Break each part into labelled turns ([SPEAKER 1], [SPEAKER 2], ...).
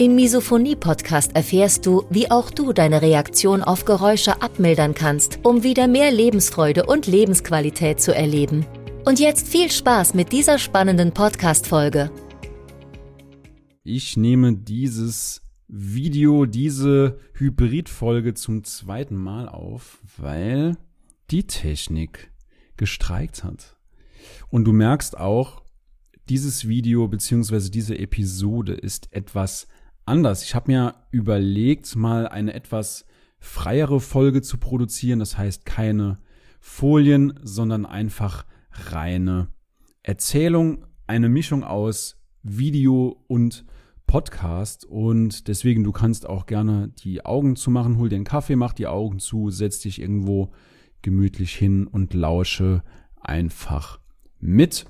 [SPEAKER 1] Im Misophonie-Podcast erfährst du, wie auch du deine Reaktion auf Geräusche abmildern kannst, um wieder mehr Lebensfreude und Lebensqualität zu erleben. Und jetzt viel Spaß mit dieser spannenden Podcast-Folge.
[SPEAKER 2] Ich nehme dieses Video, diese Hybrid-Folge zum zweiten Mal auf, weil die Technik gestreikt hat. Und du merkst auch, dieses Video beziehungsweise diese Episode ist etwas anders. Ich habe mir überlegt, mal eine etwas freiere Folge zu produzieren. Das heißt keine Folien, sondern einfach reine Erzählung, eine Mischung aus Video und Podcast und deswegen du kannst auch gerne die Augen zumachen, hol dir einen Kaffee, mach die Augen zu, setz dich irgendwo gemütlich hin und lausche einfach mit.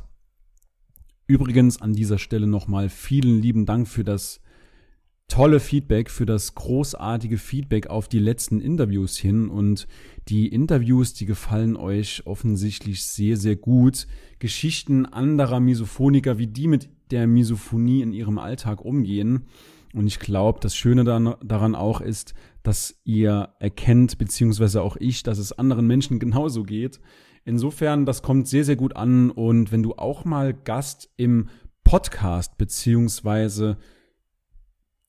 [SPEAKER 2] Übrigens an dieser Stelle nochmal vielen lieben Dank für das tolle Feedback, für das großartige Feedback auf die letzten Interviews hin. Und die Interviews, die gefallen euch offensichtlich sehr, sehr gut. Geschichten anderer Misophoniker, wie die mit der Misophonie in ihrem Alltag umgehen. Und ich glaube, das Schöne daran auch ist, dass ihr erkennt, beziehungsweise auch ich, dass es anderen Menschen genauso geht. Insofern, das kommt sehr, sehr gut an. Und wenn du auch mal Gast im Podcast, beziehungsweise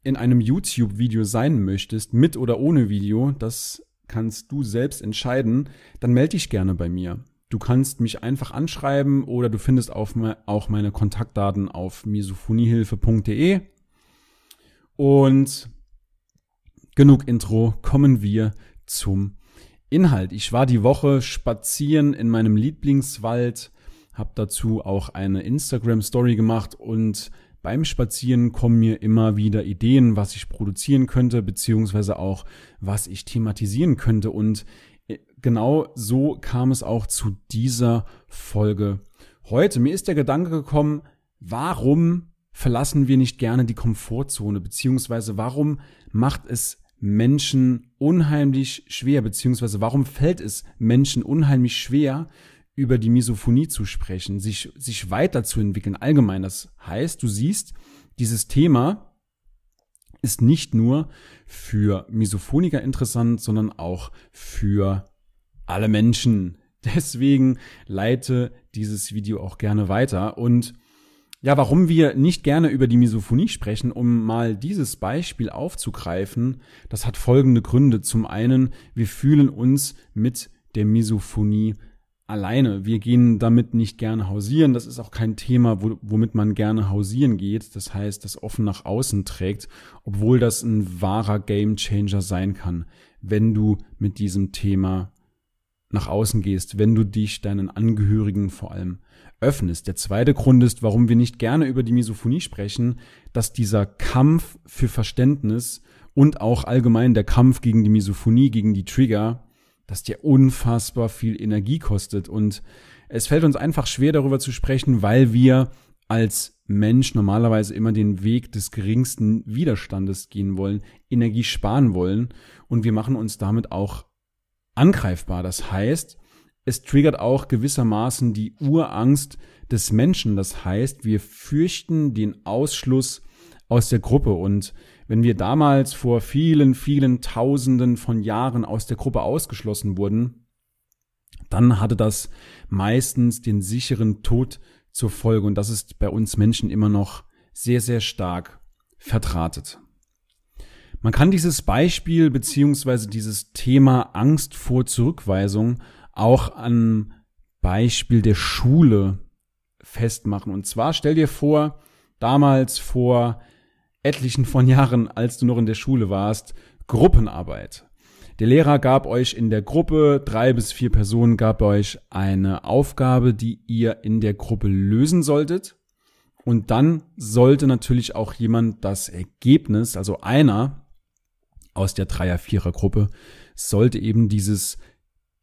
[SPEAKER 2] in einem YouTube-Video sein möchtest, mit oder ohne Video, das kannst du selbst entscheiden, dann melde dich gerne bei mir. Du kannst mich einfach anschreiben oder du findest auch meine Kontaktdaten auf misophoniehilfe.de. Und genug Intro, kommen wir zum Inhalt. Ich war die Woche spazieren in meinem Lieblingswald, habe dazu auch eine Instagram Story gemacht und beim Spazieren kommen mir immer wieder Ideen, was ich produzieren könnte, beziehungsweise auch, was ich thematisieren könnte. Und äh, genau so kam es auch zu dieser Folge heute. Mir ist der Gedanke gekommen, warum verlassen wir nicht gerne die Komfortzone, beziehungsweise warum macht es Menschen unheimlich schwer, beziehungsweise warum fällt es Menschen unheimlich schwer, über die Misophonie zu sprechen, sich, sich weiterzuentwickeln. Allgemein, das heißt, du siehst, dieses Thema ist nicht nur für Misophoniker interessant, sondern auch für alle Menschen. Deswegen leite dieses Video auch gerne weiter. Und ja, warum wir nicht gerne über die Misophonie sprechen, um mal dieses Beispiel aufzugreifen, das hat folgende Gründe. Zum einen, wir fühlen uns mit der Misophonie alleine. Wir gehen damit nicht gerne hausieren. Das ist auch kein Thema, womit man gerne hausieren geht. Das heißt, das offen nach außen trägt, obwohl das ein wahrer Gamechanger sein kann, wenn du mit diesem Thema nach außen gehst, wenn du dich deinen Angehörigen vor allem öffnest. Der zweite Grund ist, warum wir nicht gerne über die Misophonie sprechen, dass dieser Kampf für Verständnis und auch allgemein der Kampf gegen die Misophonie, gegen die Trigger, dass der unfassbar viel Energie kostet. Und es fällt uns einfach schwer darüber zu sprechen, weil wir als Mensch normalerweise immer den Weg des geringsten Widerstandes gehen wollen, Energie sparen wollen und wir machen uns damit auch angreifbar. Das heißt, es triggert auch gewissermaßen die Urangst des Menschen. Das heißt, wir fürchten den Ausschluss aus der Gruppe und wenn wir damals vor vielen, vielen Tausenden von Jahren aus der Gruppe ausgeschlossen wurden, dann hatte das meistens den sicheren Tod zur Folge. Und das ist bei uns Menschen immer noch sehr, sehr stark vertratet. Man kann dieses Beispiel beziehungsweise dieses Thema Angst vor Zurückweisung auch an Beispiel der Schule festmachen. Und zwar stell dir vor, damals vor etlichen von Jahren, als du noch in der Schule warst, Gruppenarbeit. Der Lehrer gab euch in der Gruppe, drei bis vier Personen, gab euch eine Aufgabe, die ihr in der Gruppe lösen solltet. Und dann sollte natürlich auch jemand das Ergebnis, also einer aus der Dreier-Vierer-Gruppe, sollte eben dieses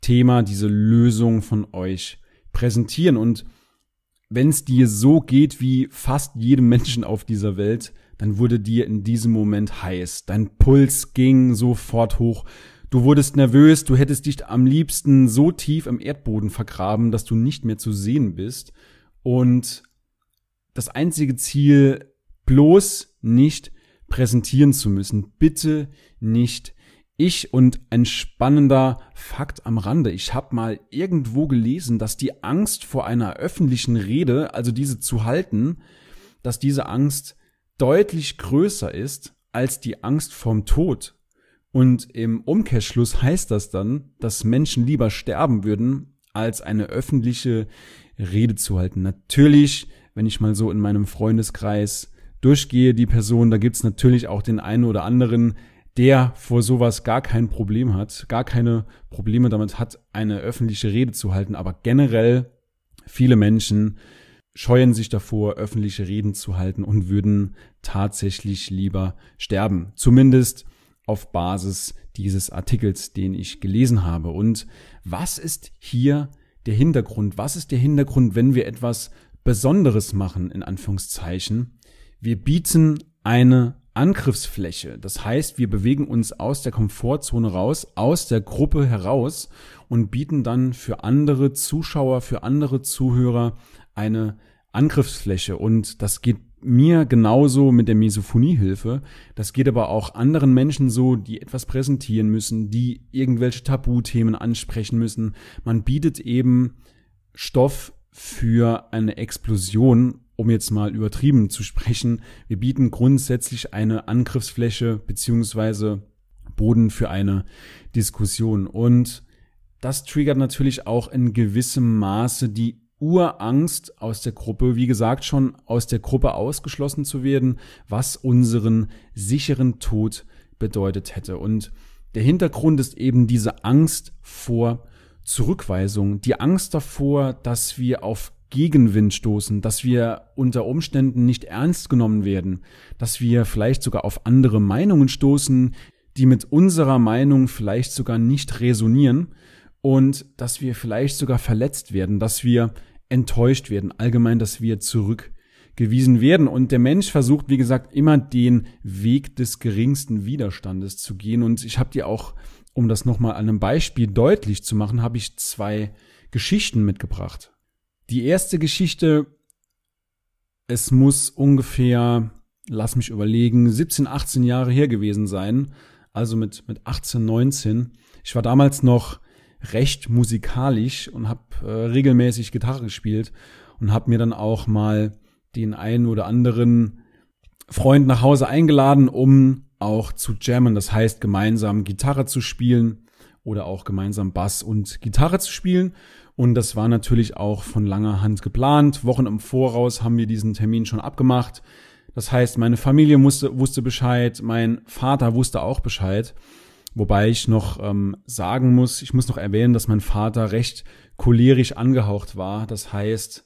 [SPEAKER 2] Thema, diese Lösung von euch präsentieren. Und wenn es dir so geht wie fast jedem Menschen auf dieser Welt, dann wurde dir in diesem Moment heiß. Dein Puls ging sofort hoch. Du wurdest nervös, du hättest dich am liebsten so tief im Erdboden vergraben, dass du nicht mehr zu sehen bist. Und das einzige Ziel, bloß nicht präsentieren zu müssen. Bitte nicht ich und ein spannender Fakt am Rande. Ich habe mal irgendwo gelesen, dass die Angst vor einer öffentlichen Rede, also diese zu halten, dass diese Angst deutlich größer ist als die Angst vorm Tod. Und im Umkehrschluss heißt das dann, dass Menschen lieber sterben würden, als eine öffentliche Rede zu halten. Natürlich, wenn ich mal so in meinem Freundeskreis durchgehe, die Person, da gibt's natürlich auch den einen oder anderen, der vor sowas gar kein Problem hat, gar keine Probleme damit hat, eine öffentliche Rede zu halten. Aber generell viele Menschen scheuen sich davor, öffentliche Reden zu halten und würden tatsächlich lieber sterben. Zumindest auf Basis dieses Artikels, den ich gelesen habe. Und was ist hier der Hintergrund? Was ist der Hintergrund, wenn wir etwas Besonderes machen, in Anführungszeichen? Wir bieten eine Angriffsfläche. Das heißt, wir bewegen uns aus der Komfortzone raus, aus der Gruppe heraus und bieten dann für andere Zuschauer, für andere Zuhörer eine Angriffsfläche. Und das geht mir genauso mit der Misophoniehilfe. Das geht aber auch anderen Menschen so, die etwas präsentieren müssen, die irgendwelche Tabuthemen ansprechen müssen. Man bietet eben Stoff für eine Explosion, um jetzt mal übertrieben zu sprechen. Wir bieten grundsätzlich eine Angriffsfläche beziehungsweise Boden für eine Diskussion. Und das triggert natürlich auch in gewissem Maße die Urangst aus der Gruppe, wie gesagt, schon aus der Gruppe ausgeschlossen zu werden, was unseren sicheren Tod bedeutet hätte. Und der Hintergrund ist eben diese Angst vor Zurückweisung, die Angst davor, dass wir auf Gegenwind stoßen, dass wir unter Umständen nicht ernst genommen werden, dass wir vielleicht sogar auf andere Meinungen stoßen, die mit unserer Meinung vielleicht sogar nicht resonieren und dass wir vielleicht sogar verletzt werden, dass wir enttäuscht werden, allgemein, dass wir zurückgewiesen werden. Und der Mensch versucht, wie gesagt, immer den Weg des geringsten Widerstandes zu gehen. Und ich habe dir auch, um das nochmal an einem Beispiel deutlich zu machen, habe ich zwei Geschichten mitgebracht. Die erste Geschichte, es muss ungefähr, lass mich überlegen, 17, 18 Jahre her gewesen sein. Also mit, mit 18, 19. Ich war damals noch recht musikalisch und habe äh, regelmäßig Gitarre gespielt und habe mir dann auch mal den einen oder anderen Freund nach Hause eingeladen, um auch zu jammen. Das heißt, gemeinsam Gitarre zu spielen oder auch gemeinsam Bass und Gitarre zu spielen. Und das war natürlich auch von langer Hand geplant. Wochen im Voraus haben wir diesen Termin schon abgemacht. Das heißt, meine Familie musste, wusste Bescheid, mein Vater wusste auch Bescheid. Wobei ich noch ähm, sagen muss, ich muss noch erwähnen, dass mein Vater recht cholerisch angehaucht war. Das heißt,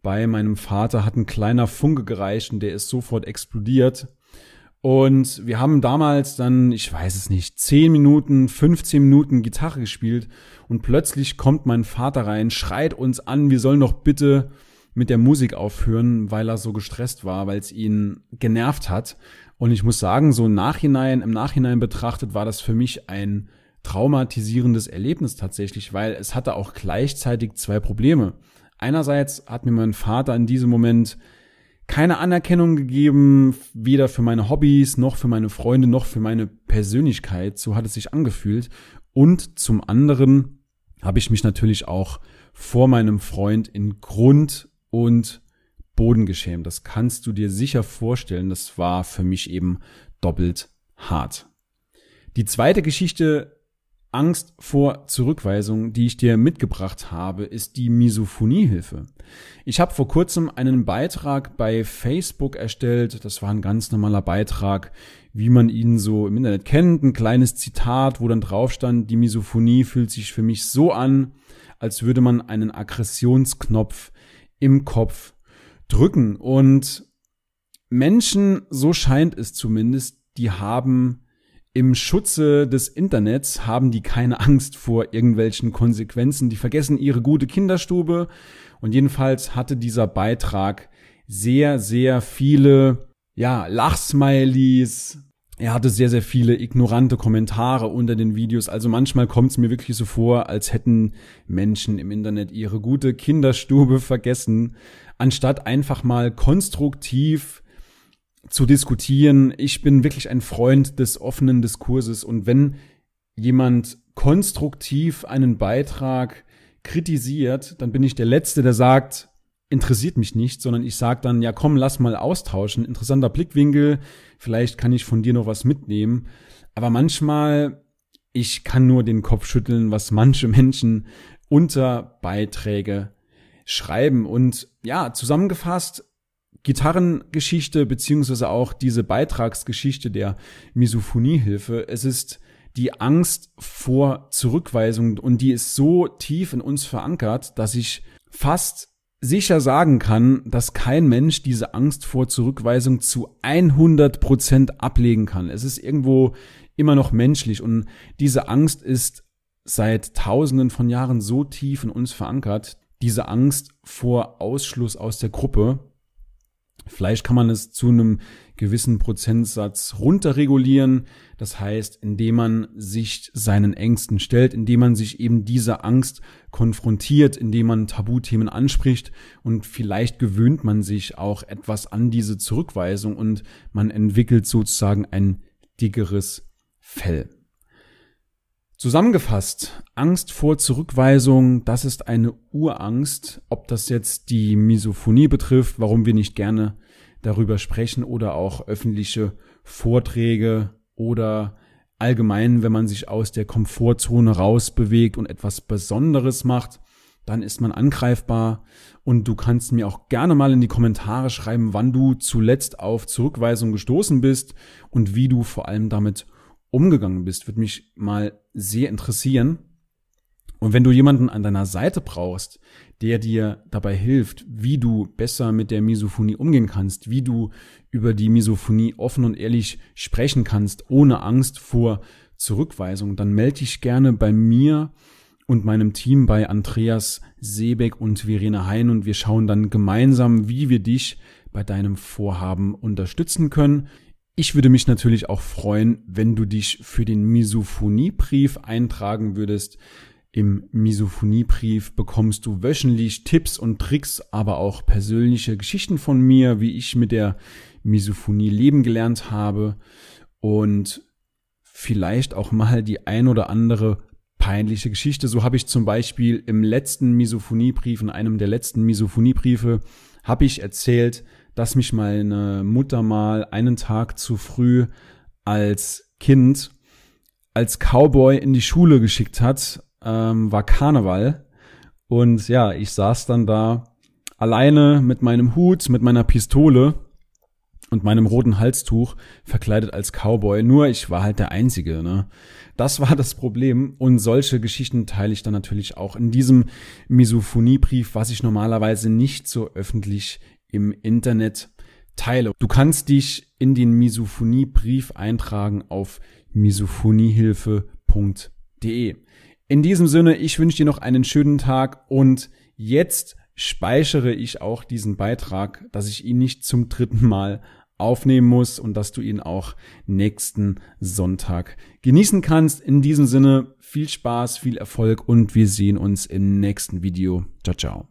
[SPEAKER 2] bei meinem Vater hat ein kleiner Funke gereicht und der ist sofort explodiert. Und wir haben damals dann, ich weiß es nicht, 10 Minuten, 15 Minuten Gitarre gespielt und plötzlich kommt mein Vater rein, schreit uns an, wir sollen doch bitte mit der Musik aufhören, weil er so gestresst war, weil es ihn genervt hat. Und ich muss sagen, so im Nachhinein, im Nachhinein betrachtet, war das für mich ein traumatisierendes Erlebnis tatsächlich, weil es hatte auch gleichzeitig zwei Probleme. Einerseits hat mir mein Vater in diesem Moment keine Anerkennung gegeben, weder für meine Hobbys, noch für meine Freunde, noch für meine Persönlichkeit. So hat es sich angefühlt. Und zum anderen habe ich mich natürlich auch vor meinem Freund in Grund und Boden geschämt. Das kannst du dir sicher vorstellen. Das war für mich eben doppelt hart. Die zweite Geschichte, Angst vor Zurückweisung, die ich dir mitgebracht habe, ist die Misophoniehilfe. Ich habe vor kurzem einen Beitrag bei Facebook erstellt. Das war ein ganz normaler Beitrag, wie man ihn so im Internet kennt. Ein kleines Zitat, wo dann drauf stand, die Misophonie fühlt sich für mich so an, als würde man einen Aggressionsknopf im Kopf drücken. Und Menschen, so scheint es zumindest, die haben im Schutze des Internets haben die keine Angst vor irgendwelchen Konsequenzen. Die vergessen ihre gute Kinderstube. Und jedenfalls hatte dieser Beitrag sehr, sehr viele, ja, Lachsmilies. Er hatte sehr, sehr viele ignorante Kommentare unter den Videos. Also manchmal kommt es mir wirklich so vor, als hätten Menschen im Internet ihre gute Kinderstube vergessen, anstatt einfach mal konstruktiv zu diskutieren. Ich bin wirklich ein Freund des offenen Diskurses und wenn jemand konstruktiv einen Beitrag kritisiert, dann bin ich der Letzte, der sagt, interessiert mich nicht, sondern ich sage dann, ja komm, lass mal austauschen, interessanter Blickwinkel, vielleicht kann ich von dir noch was mitnehmen. Aber manchmal, ich kann nur den Kopf schütteln, was manche Menschen unter Beiträge schreiben. Und ja, zusammengefasst, Gitarrengeschichte beziehungsweise auch diese Beitragsgeschichte der Misophoniehilfe. Es ist die Angst vor Zurückweisung und die ist so tief in uns verankert, dass ich fast sicher sagen kann, dass kein Mensch diese Angst vor Zurückweisung zu 100 Prozent ablegen kann. Es ist irgendwo immer noch menschlich und diese Angst ist seit Tausenden von Jahren so tief in uns verankert. Diese Angst vor Ausschluss aus der Gruppe, Vielleicht kann man es zu einem gewissen Prozentsatz runterregulieren. Das heißt, indem man sich seinen Ängsten stellt, indem man sich eben dieser Angst konfrontiert, indem man Tabuthemen anspricht und vielleicht gewöhnt man sich auch etwas an diese Zurückweisung und man entwickelt sozusagen ein dickeres Fell. Zusammengefasst, Angst vor Zurückweisung, das ist eine Urangst, ob das jetzt die Misophonie betrifft, warum wir nicht gerne darüber sprechen oder auch öffentliche Vorträge oder allgemein, wenn man sich aus der Komfortzone rausbewegt und etwas Besonderes macht, dann ist man angreifbar. Und du kannst mir auch gerne mal in die Kommentare schreiben, wann du zuletzt auf Zurückweisung gestoßen bist und wie du vor allem damit umgegangen bist, würde mich mal sehr interessieren. Und wenn du jemanden an deiner Seite brauchst, der dir dabei hilft, wie du besser mit der Misophonie umgehen kannst, wie du über die Misophonie offen und ehrlich sprechen kannst, ohne Angst vor Zurückweisung, dann melde dich gerne bei mir und meinem Team bei Andreas Seebeck und Verena Hein und wir schauen dann gemeinsam, wie wir dich bei deinem Vorhaben unterstützen können. Ich würde mich natürlich auch freuen, wenn du dich für den Misophoniebrief eintragen würdest. Im Misophoniebrief bekommst du wöchentlich Tipps und Tricks, aber auch persönliche Geschichten von mir, wie ich mit der Misophonie leben gelernt habe und vielleicht auch mal die ein oder andere peinliche Geschichte. So habe ich zum Beispiel im letzten Misophoniebrief, in einem der letzten Misophoniebriefe, habe ich erzählt, dass mich meine Mutter mal einen Tag zu früh als Kind als Cowboy in die Schule geschickt hat, ähm, war Karneval. Und ja, ich saß dann da alleine mit meinem Hut, mit meiner Pistole und meinem roten Halstuch verkleidet als Cowboy. Nur ich war halt der Einzige. Ne? Das war das Problem. Und solche Geschichten teile ich dann natürlich auch in diesem Misophoniebrief, was ich normalerweise nicht so öffentlich im Internet teile. Du kannst dich in den Misophonie-Brief eintragen auf misophoniehilfe.de. In diesem Sinne, ich wünsche dir noch einen schönen Tag und jetzt speichere ich auch diesen Beitrag, dass ich ihn nicht zum dritten Mal aufnehmen muss und dass du ihn auch nächsten Sonntag genießen kannst. In diesem Sinne viel Spaß, viel Erfolg und wir sehen uns im nächsten Video. Ciao, ciao.